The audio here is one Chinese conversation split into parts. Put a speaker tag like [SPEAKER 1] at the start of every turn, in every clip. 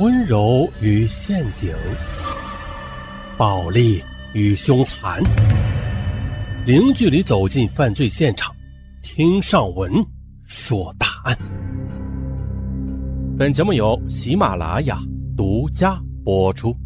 [SPEAKER 1] 温柔与陷阱，暴力与凶残，零距离走进犯罪现场，听上文说大案。本节目由喜马拉雅独家播出。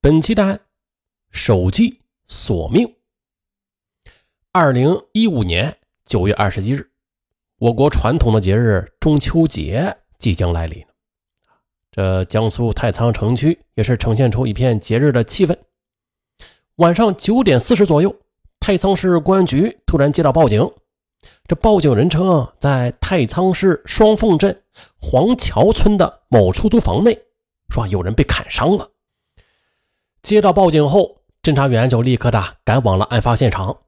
[SPEAKER 1] 本期的案：手机索命。二零一五年九月二十一日。我国传统的节日中秋节即将来临，这江苏太仓城区也是呈现出一片节日的气氛。晚上九点四十左右，太仓市公安局突然接到报警，这报警人称在太仓市双凤镇黄桥村的某出租房内，说有人被砍伤了。接到报警后，侦查员就立刻的赶往了案发现场。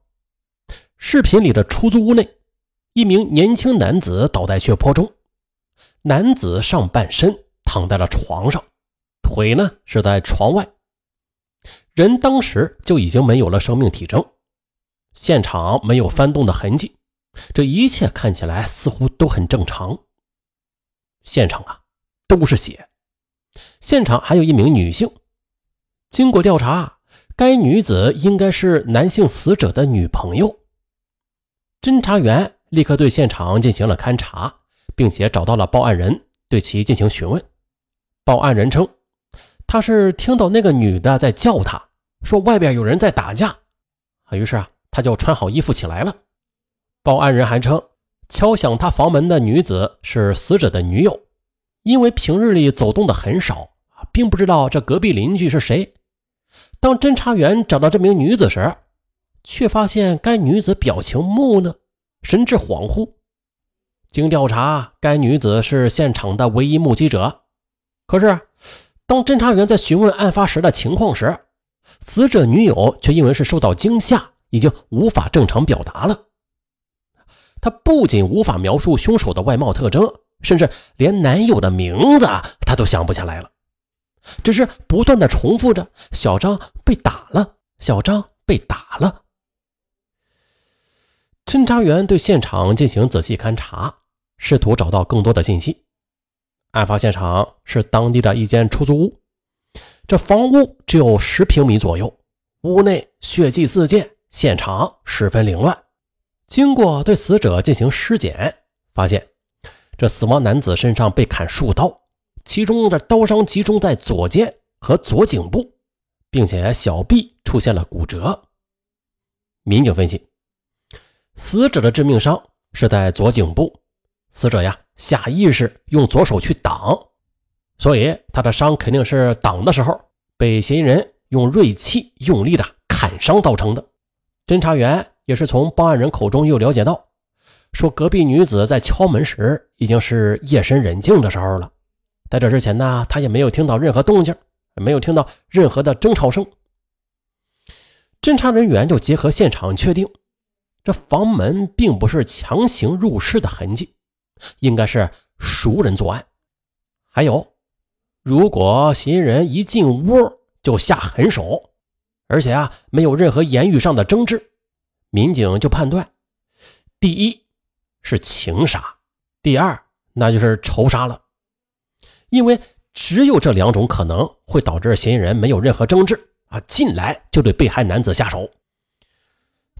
[SPEAKER 1] 视频里的出租屋内。一名年轻男子倒在血泊中，男子上半身躺在了床上，腿呢是在床外，人当时就已经没有了生命体征，现场没有翻动的痕迹，这一切看起来似乎都很正常。现场啊都是血，现场还有一名女性，经过调查，该女子应该是男性死者的女朋友。侦查员。立刻对现场进行了勘查，并且找到了报案人，对其进行询问。报案人称，他是听到那个女的在叫他，说外边有人在打架，于是啊，他就穿好衣服起来了。报案人还称，敲响他房门的女子是死者的女友，因为平日里走动的很少并不知道这隔壁邻居是谁。当侦查员找到这名女子时，却发现该女子表情木讷。神志恍惚。经调查，该女子是现场的唯一目击者。可是，当侦查员在询问案发时的情况时，死者女友却因为是受到惊吓，已经无法正常表达了。她不仅无法描述凶手的外貌特征，甚至连男友的名字她都想不起来了，只是不断的重复着：“小张被打了，小张被打了。”侦查员对现场进行仔细勘查，试图找到更多的信息。案发现场是当地的一间出租屋，这房屋只有十平米左右，屋内血迹四溅，现场十分凌乱。经过对死者进行尸检，发现这死亡男子身上被砍数刀，其中的刀伤集中在左肩和左颈部，并且小臂出现了骨折。民警分析。死者的致命伤是在左颈部，死者呀下意识用左手去挡，所以他的伤肯定是挡的时候被嫌疑人用锐器用力的砍伤造成的。侦查员也是从报案人口中又了解到，说隔壁女子在敲门时已经是夜深人静的时候了，在这之前呢，他也没有听到任何动静，没有听到任何的争吵声。侦查人员就结合现场确定。这房门并不是强行入室的痕迹，应该是熟人作案。还有，如果嫌疑人一进屋就下狠手，而且啊没有任何言语上的争执，民警就判断：第一是情杀，第二那就是仇杀了。因为只有这两种可能会导致嫌疑人没有任何争执啊，进来就对被害男子下手。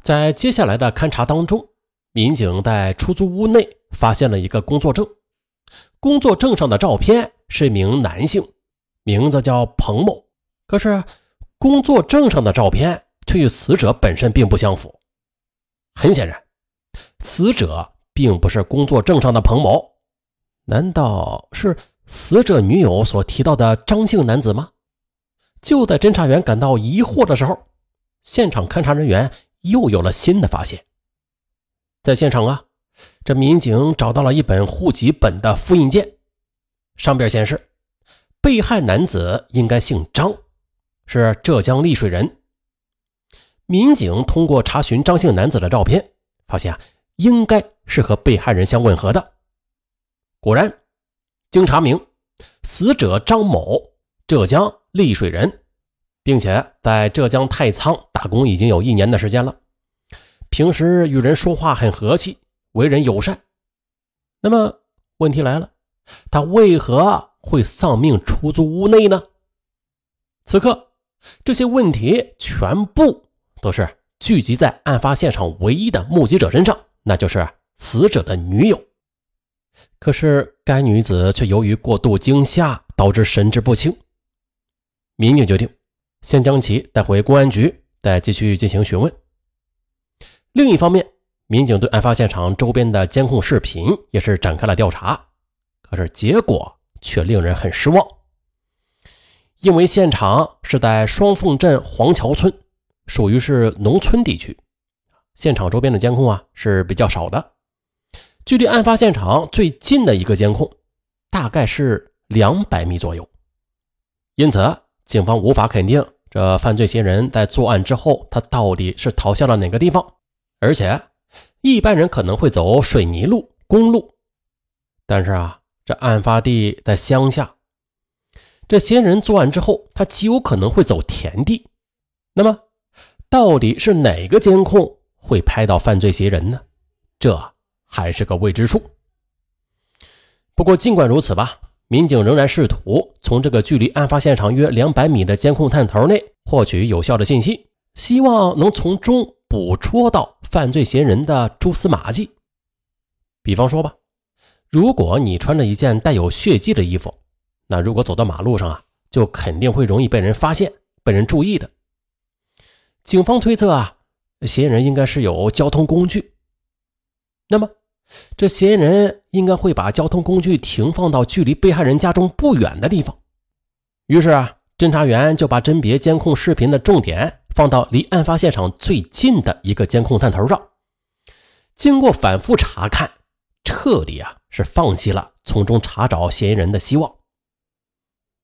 [SPEAKER 1] 在接下来的勘查当中，民警在出租屋内发现了一个工作证。工作证上的照片是一名男性，名字叫彭某。可是，工作证上的照片却与死者本身并不相符。很显然，死者并不是工作证上的彭某。难道是死者女友所提到的张姓男子吗？就在侦查员感到疑惑的时候，现场勘查人员。又有了新的发现，在现场啊，这民警找到了一本户籍本的复印件，上边显示被害男子应该姓张，是浙江丽水人。民警通过查询张姓男子的照片，发现啊，应该是和被害人相吻合的。果然，经查明，死者张某，浙江丽水人。并且在浙江太仓打工已经有一年的时间了，平时与人说话很和气，为人友善。那么问题来了，他为何会丧命出租屋内呢？此刻，这些问题全部都是聚集在案发现场唯一的目击者身上，那就是死者的女友。可是，该女子却由于过度惊吓，导致神志不清。民警决定先将其带回公安局，再继续进行询问。另一方面，民警对案发现场周边的监控视频也是展开了调查，可是结果却令人很失望。因为现场是在双凤镇黄桥村，属于是农村地区，现场周边的监控啊是比较少的。距离案发现场最近的一个监控，大概是两百米左右，因此警方无法肯定这犯罪嫌疑人在作案之后，他到底是逃向了哪个地方。而且，一般人可能会走水泥路、公路，但是啊，这案发地在乡下，这嫌疑人作案之后，他极有可能会走田地。那么，到底是哪个监控会拍到犯罪嫌疑人呢？这还是个未知数。不过，尽管如此吧，民警仍然试图从这个距离案发现场约两百米的监控探头内获取有效的信息，希望能从中。捕捉到犯罪嫌疑人的蛛丝马迹，比方说吧，如果你穿着一件带有血迹的衣服，那如果走到马路上啊，就肯定会容易被人发现、被人注意的。警方推测啊，嫌疑人应该是有交通工具，那么这嫌疑人应该会把交通工具停放到距离被害人家中不远的地方。于是啊，侦查员就把甄别监控视频的重点。放到离案发现场最近的一个监控探头上，经过反复查看，彻底啊是放弃了从中查找嫌疑人的希望。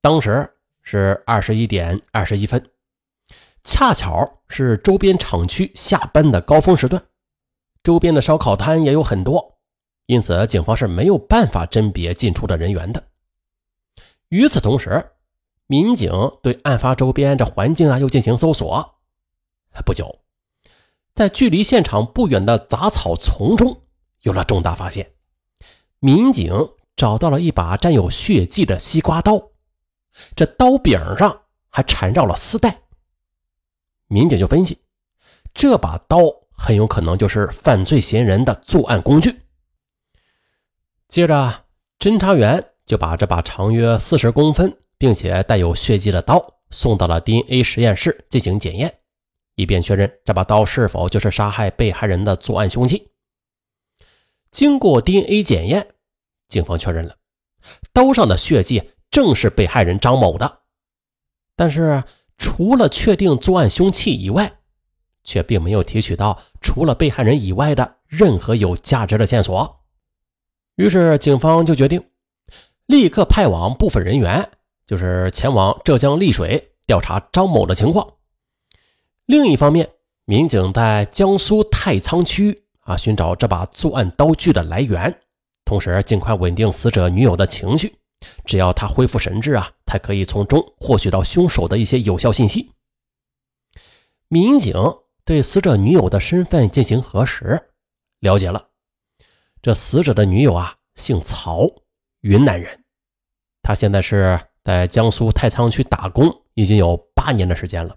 [SPEAKER 1] 当时是二十一点二十一分，恰巧是周边厂区下班的高峰时段，周边的烧烤摊也有很多，因此警方是没有办法甄别进出的人员的。与此同时，民警对案发周边这环境啊又进行搜索。不久，在距离现场不远的杂草丛中，有了重大发现。民警找到了一把沾有血迹的西瓜刀，这刀柄上还缠绕了丝带。民警就分析，这把刀很有可能就是犯罪嫌疑人的作案工具。接着，侦查员就把这把长约四十公分，并且带有血迹的刀送到了 DNA 实验室进行检验。以便确认这把刀是否就是杀害被害人的作案凶器。经过 DNA 检验，警方确认了刀上的血迹正是被害人张某的。但是，除了确定作案凶器以外，却并没有提取到除了被害人以外的任何有价值的线索。于是，警方就决定立刻派往部分人员，就是前往浙江丽水调查张某的情况。另一方面，民警在江苏太仓区啊寻找这把作案刀具的来源，同时尽快稳定死者女友的情绪。只要她恢复神智啊，她可以从中获取到凶手的一些有效信息。民警对死者女友的身份进行核实，了解了这死者的女友啊姓曹，云南人，她现在是在江苏太仓区打工，已经有八年的时间了。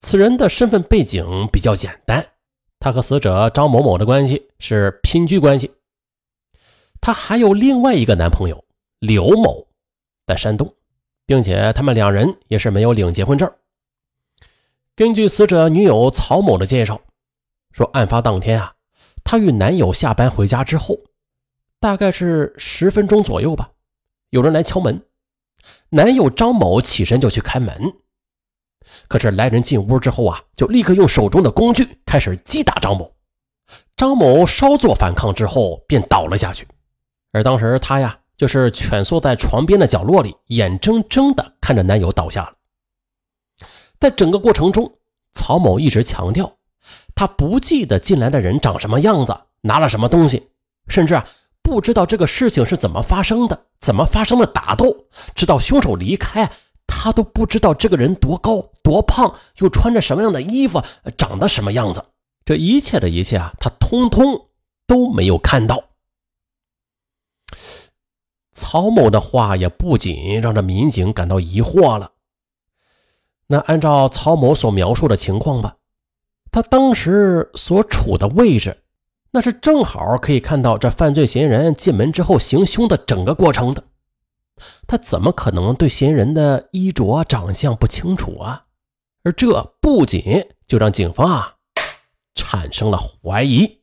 [SPEAKER 1] 此人的身份背景比较简单，他和死者张某某的关系是姘居关系。他还有另外一个男朋友刘某，在山东，并且他们两人也是没有领结婚证。根据死者女友曹某的介绍，说案发当天啊，她与男友下班回家之后，大概是十分钟左右吧，有人来敲门，男友张某起身就去开门。可是来人进屋之后啊，就立刻用手中的工具开始击打张某。张某稍作反抗之后便倒了下去，而当时他呀就是蜷缩在床边的角落里，眼睁睁地看着男友倒下了。在整个过程中，曹某一直强调他不记得进来的人长什么样子，拿了什么东西，甚至啊不知道这个事情是怎么发生的，怎么发生的打斗，直到凶手离开。他都不知道这个人多高多胖，又穿着什么样的衣服，长得什么样子。这一切的一切啊，他通通都没有看到。曹某的话也不仅让这民警感到疑惑了。那按照曹某所描述的情况吧，他当时所处的位置，那是正好可以看到这犯罪嫌疑人进门之后行凶的整个过程的。他怎么可能对嫌疑人的衣着长相不清楚啊？而这不仅就让警方啊产生了怀疑。